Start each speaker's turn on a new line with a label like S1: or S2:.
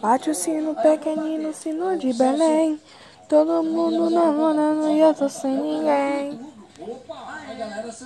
S1: Bate o sino pequenino, sino de Belém. Todo mundo namorando e eu tô sem ninguém.